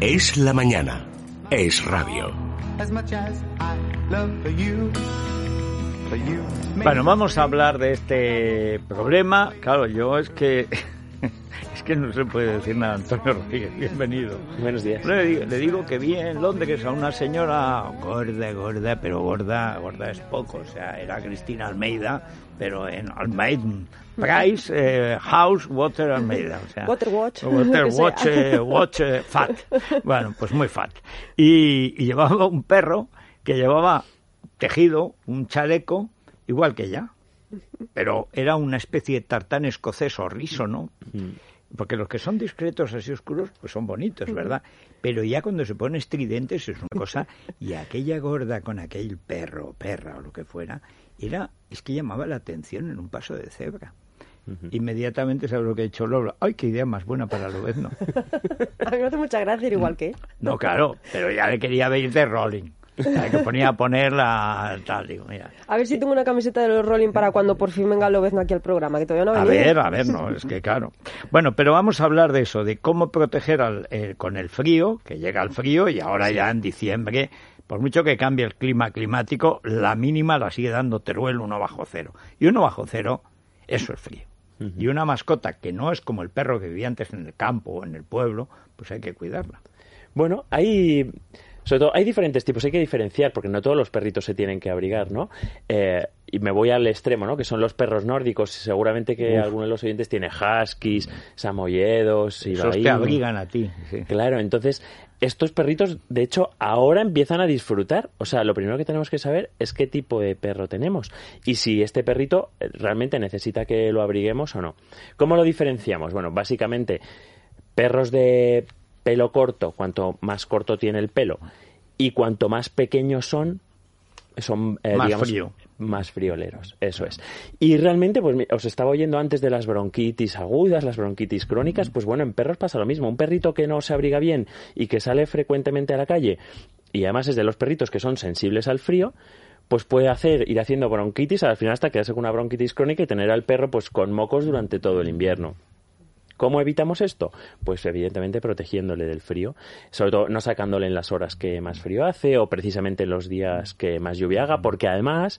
Es la mañana. Es radio. Bueno, vamos a hablar de este problema. Claro, yo es que que no se puede decir nada, Antonio Rodríguez. Bienvenido. Buenos días. Le digo, le digo que vi en Londres a una señora gorda, gorda, pero gorda, gorda es poco. O sea, era Cristina Almeida, pero en Almeida Price eh, House Water Almeida. O sea, Water Watch. Water. Watch, eh, watch eh, Fat. Bueno, pues muy fat. Y, y llevaba un perro que llevaba tejido, un chaleco, igual que ella. Pero era una especie de tartán escocés o riso, ¿no? Porque los que son discretos así oscuros, pues son bonitos, ¿verdad? Pero ya cuando se ponen estridentes es una cosa. Y aquella gorda con aquel perro, perra o lo que fuera, era, es que llamaba la atención en un paso de cebra. Inmediatamente sabes lo que ha hecho Lola. ¡Ay, qué idea más buena para Lobezno! A mí me hace mucha gracia ir igual que él. No, claro, pero ya le quería ver de Rolling. Que ponía a poner la tal, digo, mira. A ver si tengo una camiseta de los Rolling para cuando por fin venga Lobezno aquí al programa, que todavía no ha A ver, a ver, no, es que claro. Bueno, pero vamos a hablar de eso, de cómo proteger al, eh, con el frío, que llega el frío y ahora ya en diciembre, por mucho que cambie el clima climático, la mínima la sigue dando Teruel uno bajo cero. Y uno bajo cero, eso es frío. Y una mascota que no es como el perro que vivía antes en el campo o en el pueblo, pues hay que cuidarla. Bueno, hay. Sobre todo, hay diferentes tipos, hay que diferenciar, porque no todos los perritos se tienen que abrigar, ¿no? Eh, y me voy al extremo, ¿no? Que son los perros nórdicos. Seguramente que alguno de los oyentes tiene huskies, samoyedos, y Esos te abrigan a ti. sí. Claro, entonces estos perritos, de hecho, ahora empiezan a disfrutar. O sea, lo primero que tenemos que saber es qué tipo de perro tenemos y si este perrito eh, realmente necesita que lo abriguemos o no. ¿Cómo lo diferenciamos? Bueno, básicamente, perros de pelo corto, cuanto más corto tiene el pelo y cuanto más pequeños son, son eh, Más digamos, frío. más frioleros, eso es. Y realmente, pues os estaba oyendo antes de las bronquitis agudas, las bronquitis crónicas, pues bueno, en perros pasa lo mismo. Un perrito que no se abriga bien y que sale frecuentemente a la calle, y además es de los perritos que son sensibles al frío, pues puede hacer, ir haciendo bronquitis al final hasta quedarse con una bronquitis crónica y tener al perro pues con mocos durante todo el invierno. ¿Cómo evitamos esto? Pues evidentemente protegiéndole del frío, sobre todo no sacándole en las horas que más frío hace o precisamente en los días que más lluvia haga, porque además,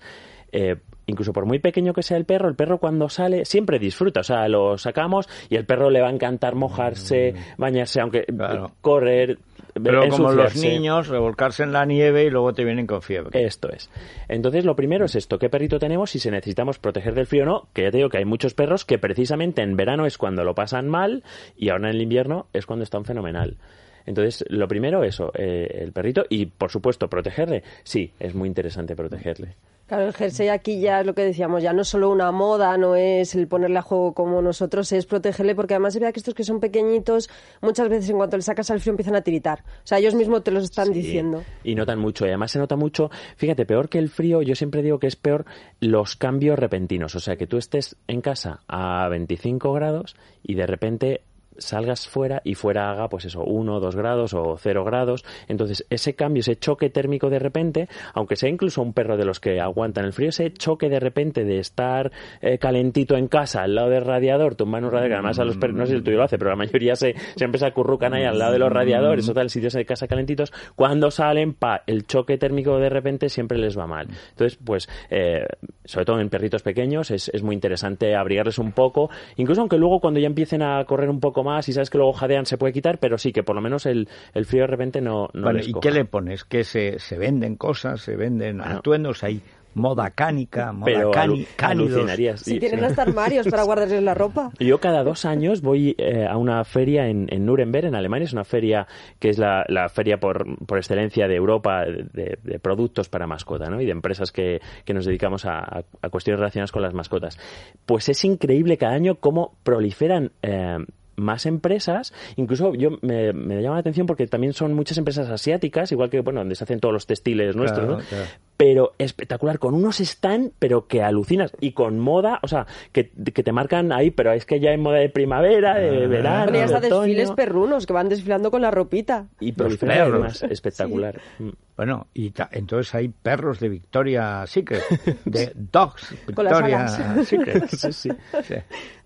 eh, incluso por muy pequeño que sea el perro, el perro cuando sale siempre disfruta, o sea, lo sacamos y el perro le va a encantar mojarse, bañarse, aunque Claro. correr, Pero como los niños, revolcarse en la nieve y luego te vienen con fiebre. Esto es. Entonces, lo primero es esto, ¿qué perrito tenemos y si necesitamos proteger del frío o no? Que ya te digo que hay muchos perros que precisamente en verano es cuando lo pasan mal y ahora en el invierno es cuando están fenomenal. Entonces, lo primero, eso, eh, el perrito y, por supuesto, protegerle. Sí, es muy interesante protegerle. Claro, el jersey aquí ya es lo que decíamos, ya no es solo una moda, no es el ponerle a juego como nosotros, es protegerle, porque además se vea que estos que son pequeñitos, muchas veces en cuanto le sacas al frío empiezan a tiritar. O sea, ellos mismos te lo están Sí, diciendo. Y notan mucho. Y además se nota mucho, fíjate, peor que el frío, yo siempre digo que es peor los cambios repentinos. O sea, que tú estés en casa a 25 grados y de repente salgas fuera y fuera haga pues eso, 1, 2 grados o 0 grados. Entonces, ese cambio, ese choque térmico de repente, aunque sea incluso un perro de los que aguantan el frío, ese choque de repente de estar eh, calentito en casa al lado del radiador, tumbar en un radiador, que además a los perros, no sé si el tuyo lo hace, pero la mayoría se, siempre se acurrucan ahí al lado de los radiadores o tal, sitios de casa calentitos, cuando salen, pa, el choque térmico de repente siempre les va mal. Entonces, pues, eh, sobre todo en perritos pequeños, es, es muy interesante abrigarles un poco, incluso aunque luego cuando ya empiecen a correr un poco más y sabes que luego jadean se puede quitar, pero sí que por lo menos el, el frío de repente no, no Vale, les ¿Y coja. qué le pones? Que se, se venden cosas, se venden Bueno. atuendos, hay moda cánica, moda Pero cani, alu- cánidos. alucinarías. Si tienen sí. hasta armarios para guardarles la ropa. Yo cada dos años voy eh, a una feria en, en Nuremberg, en Alemania. Es una feria que es la, la feria por, por excelencia de Europa de, de productos para mascota ¿no? y de empresas que, que nos dedicamos a, a- a cuestiones relacionadas con las mascotas. Pues es increíble cada año cómo proliferan. eh, más empresas, incluso yo me, me llama la atención porque también son muchas empresas asiáticas, igual que bueno, donde se hacen todos los textiles nuestros, Claro, ¿no? claro. pero espectacular, con unos stand, pero que alucinas, y con moda, o sea, que, que te marcan ahí, pero es que ya hay moda de primavera, de Ah. verano, Bueno, y hasta de desfiles perrunos que van desfilando con la ropita. y además, espectacular. Mm. Bueno, y ta- entonces hay perros de Victoria Secret, de Dogs Con las Victoria. Secret. Sí, sí. Sí.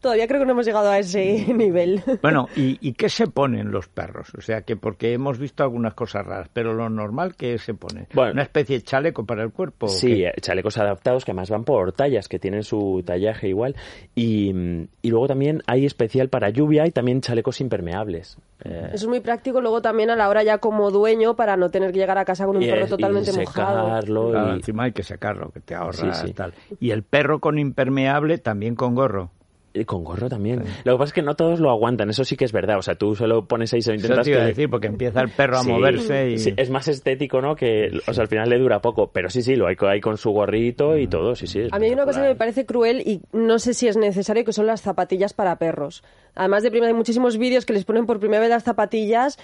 Todavía creo que no hemos llegado a ese nivel. Bueno, ¿y, ¿y qué se ponen los perros? O sea, que porque hemos visto algunas cosas raras, pero lo normal que se pone, Bueno. una especie de chaleco para el cuerpo. ¿o Sí, eh, chalecos adaptados que además van por tallas, que tienen su tallaje igual. Y, y luego también hay especial para lluvia y también chalecos impermeables. Eh, Eso es muy práctico luego también a la hora ya como dueño para no tener que llegar a casa con un y- perro y totalmente mojado. secarlo Claro, y- encima hay que sacarlo, que te ahorra Sí, sí. tal. Y el perro con impermeable también con gorro. Y con gorro también. Lo que pasa es que no todos lo aguantan, eso sí que es verdad. O sea, tú se lo pones ahí, se lo Eso intentas te iba a que- decir, porque empieza el perro a Sí, moverse y... sí, es más estético, ¿no? Que, o sea, al final le dura poco. Pero sí, sí, lo hay, co- hay con su gorrito y todo, sí, sí. A mí hay una cosa que me parece cruel y no sé si es necesario, que son las zapatillas para perros. Además de primero hay muchísimos vídeos que les ponen por primera vez las zapatillas,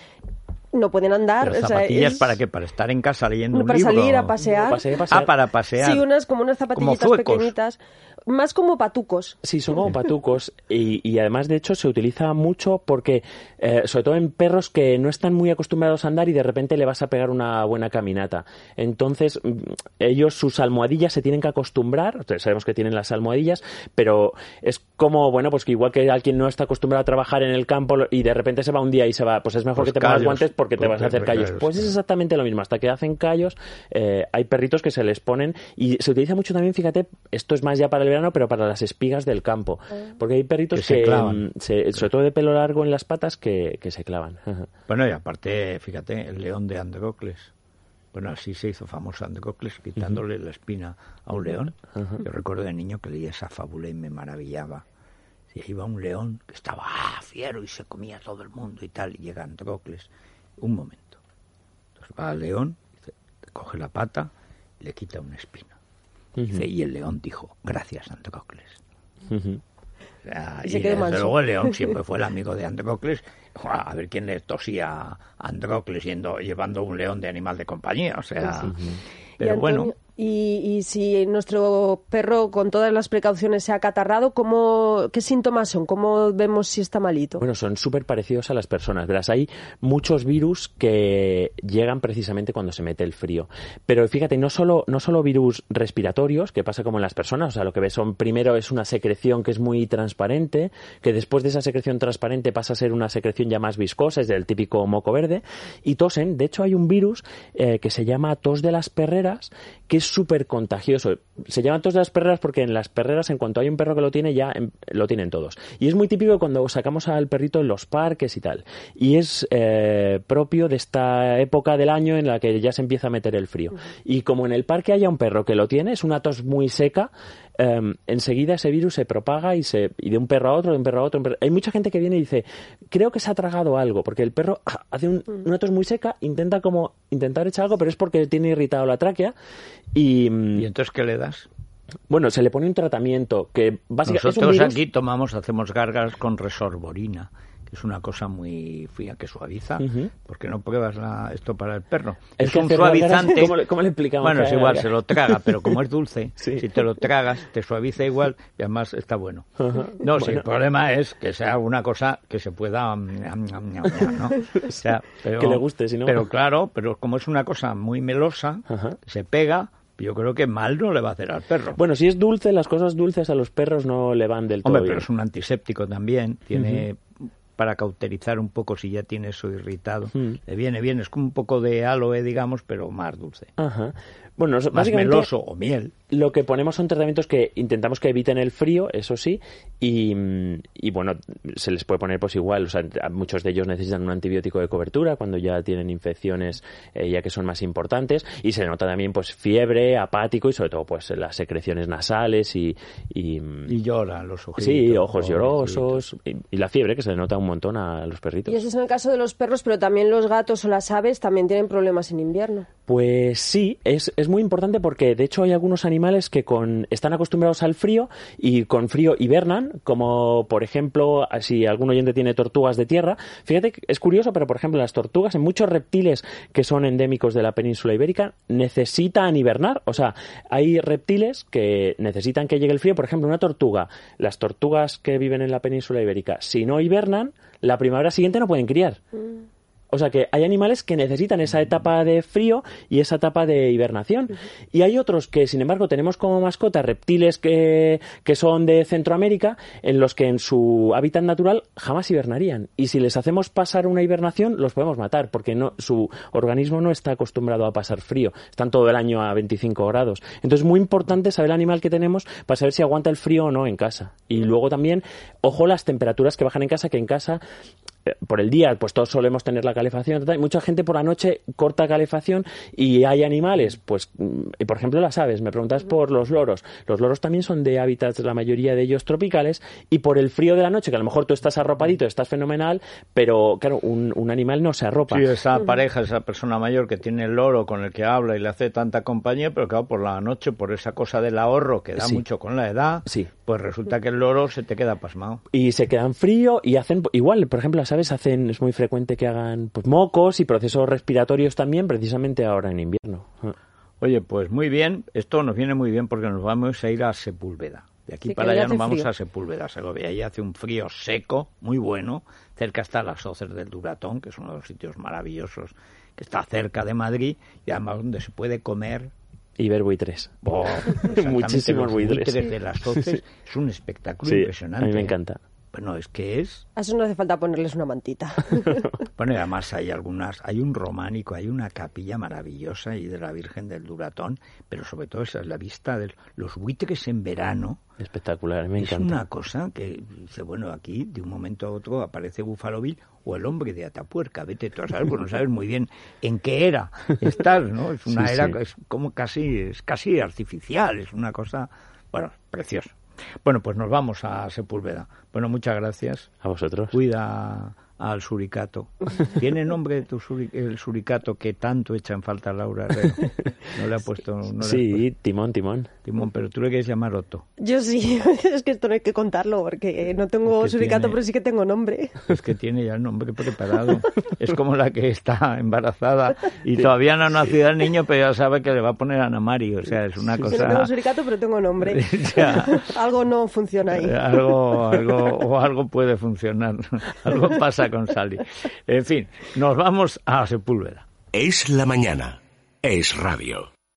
no pueden andar. Pero o sea, zapatillas es- para qué, para estar en casa leyendo No, un para libro. salir a pasear. No, pasear, pasear. Ah, para pasear. Sí, unas como unas zapatillitas pequeñitas, más como patucos. Sí, son como patucos y, y además de hecho se utiliza mucho porque, eh, sobre todo en perros que no están muy acostumbrados a andar y de repente le vas a pegar una buena caminata. Entonces mm, ellos sus almohadillas se tienen que acostumbrar, Entonces, sabemos que tienen las almohadillas, pero es como, bueno, pues que igual que alguien no está acostumbrado a trabajar en el campo y de repente se va un día y se va, pues es mejor Pues que te pongas guantes porque te pues vas a hacer callos. callos, Pues es exactamente lo mismo, hasta que hacen callos eh, hay perritos que se les ponen y se utiliza mucho también, fíjate, esto es más ya para el verano, pero para las espigas del campo, porque hay perritos Que se clavan. mm, se- sobre todo de pelo largo en las patas, que, que se clavan. Bueno, y aparte, fíjate, el león de Androcles. Bueno, así se hizo famoso Androcles, quitándole la espina a un león. Yo recuerdo de niño que leía esa fábula y me maravillaba. Y iba un león que estaba ah, fiero y se comía a todo el mundo y tal. Y llega Androcles. Un momento. Entonces va al león, coge la pata y le quita una espina. Y el león dijo, gracias Androcles. Sea, Y se desde manso. luego el león siempre fue el amigo de Androcles. A ver quién le tosía a Androcles yendo, llevando un león de animal de compañía. O sea, pero Antonio, bueno, Y, y si nuestro perro, con todas las precauciones, se ha acatarrado, ¿cómo, ¿qué síntomas son? ¿Cómo vemos si está malito? Bueno, son súper parecidos a las personas. Verás, hay muchos virus que llegan precisamente cuando se mete el frío. Pero fíjate, no solo, no solo virus respiratorios, que pasa como en las personas. O sea, lo que ves son, primero es una secreción que es muy transparente, que después de esa secreción transparente pasa a ser una secreción ya más viscosa, es del típico moco verde, y tosen. De hecho, hay un virus eh, que se llama tos de las perreras, que es súper contagioso. Se llama tos de las perreras porque en las perreras, en cuanto hay un perro que lo tiene, ya em, lo tienen todos. Y es muy típico cuando sacamos al perrito en los parques y tal. Y es eh, propio de esta época del año en la que ya se empieza a meter el frío. Y como en el parque haya un perro que lo tiene, es una tos muy seca, em, enseguida ese virus se propaga y, se, y de un perro a otro, de un perro a otro. un perro- Hay mucha gente que viene y dice, creo que se ha tragado algo, porque el perro hace un- una tos muy seca, intenta como intentar echar algo, pero es porque tiene irritado la tráquea y, mm, ¿y entonces qué le das? bueno, se le pone un tratamiento que básicamente es un Nosotros virus. aquí tomamos, hacemos gargas con resorborina, es una cosa muy fría que suaviza. Ujú. ¿Por qué no pruebas la- esto para el perro? Es Es, que un suavizante. ¿cómo le- cómo le explicamos Bueno, es igual, se lo traga, pero como es dulce, Sí. si te lo tragas, te suaviza igual y además está bueno. No, si el problema es que sea una cosa que se pueda... mm, ñam, ñam, ¿no? O sea, pero- Que le guste, si no- Pero claro, pero como es una cosa muy melosa, se pega, yo creo que mal no le va a hacer al perro. Bueno, si es dulce, las cosas dulces a los perros no le van del todo Hombre, bien. pero es un antiséptico también, tiene para cauterizar un poco si ya tiene eso irritado. Mm. Le viene bien, es como un poco de aloe, digamos, pero más dulce. Ajá. Bueno, nos- Más básicamente meloso o miel. lo que ponemos son tratamientos que intentamos que eviten el frío, eso sí, y, y bueno, se les puede poner pues igual, o sea, muchos de ellos necesitan un antibiótico de cobertura cuando ya tienen infecciones eh, ya que son más importantes, y se nota también pues fiebre, apático y sobre todo pues las secreciones nasales y... y, Y llora los ojos. Sí, ojos llorosos y, y la fiebre que se le nota un montón a los perritos. Y ese es en el caso de los perros, pero también los gatos o las aves también tienen problemas en invierno. Pues sí, es, es muy importante porque de hecho hay algunos animales que con, están acostumbrados al frío y con frío hibernan, como por ejemplo, si algún oyente tiene tortugas de tierra. Fíjate, es curioso, pero por ejemplo las tortugas en muchos reptiles que son endémicos de la península ibérica necesitan hibernar. O sea, hay reptiles que necesitan que llegue el frío. Por ejemplo, una tortuga. Las tortugas que viven en la península ibérica, si no hibernan, la primavera siguiente no pueden criar. O sea que hay animales que necesitan esa etapa de frío y esa etapa de hibernación. Y hay otros que, sin embargo, tenemos como mascota reptiles que, que son de Centroamérica, en los que en su hábitat natural jamás hibernarían. Y si les hacemos pasar una hibernación, los podemos matar, porque no, su organismo no está acostumbrado a pasar frío. Están todo el año a 25 grados. Entonces es muy importante saber el animal que tenemos para saber si aguanta el frío o no en casa. Y luego también, ojo las temperaturas que bajan en casa, que en casa por el día, pues todos solemos tener la calefacción, y mucha gente por la noche corta calefacción y hay animales, pues, mm, por ejemplo las aves, me preguntas por los loros, los loros también son de hábitats, la mayoría de ellos tropicales, y por el frío de la noche, que a lo mejor tú estás arropadito, estás fenomenal, pero claro, un, un animal no se arropa. Sí, esa pareja, esa persona mayor que tiene el loro con el que habla y le hace tanta compañía, pero claro, por la noche, por esa cosa del ahorro que da Sí. mucho con la edad, Sí. pues resulta que el loro se te queda pasmado. y se quedan frío y hacen igual por ejemplo las aves hacen es muy frecuente que hagan pues mocos y procesos respiratorios también precisamente ahora en invierno Ah. Oye, pues muy bien, esto nos viene muy bien porque nos vamos a ir a Sepúlveda. De aquí Sí, para allá nos vamos frío. a Sepúlveda, Segovia. Ahí hace un frío seco, muy bueno. Cerca está las Hoces del Duratón, que es uno de los sitios maravillosos, que está cerca de Madrid y además donde se puede comer y ver buitres Oh, Muchísimos los buitres. de las hoces es un espectáculo sí impresionante. a mí me encanta Bueno, es que es. A eso no hace falta ponerles una mantita. Bueno, y además hay algunas, hay un románico, hay una capilla maravillosa y de la Virgen del Duratón, pero sobre todo esa es la vista de los buitres en verano. espectacular me es encanta una cosa que dice, bueno, aquí de un momento a otro aparece Buffalo Bill o el hombre de Atapuerca, vete tú a saber, pues no sabes muy bien en qué era estar, ¿no? Es una Sí, era sí. es como casi, es casi artificial, es una cosa, bueno, preciosa. Bueno, pues nos vamos a Sepúlveda. Bueno, muchas gracias. a vosotros Cuida al suricato. ¿Tiene nombre tu suri- el suricato que tanto echa en falta Laura Herrero? No le ha puesto no sí timón timón timón, pero tú le quieres llamar Otto. Yo sí, es que esto no hay que contarlo porque no tengo Es que suricato, tiene- pero sí que tengo nombre. Es que tiene ya el nombre preparado. Es como la que está embarazada y todavía no ha nacido el niño, pero ya sabe que le va a poner Ana Mari. O sea, es una Yo no cosa... tengo suricato, pero tengo nombre. Ya. Algo no funciona ahí. Algo, algo, o algo puede funcionar. algo pasa En fin, nos vamos a Sepúlveda. Es la mañana. Es radio.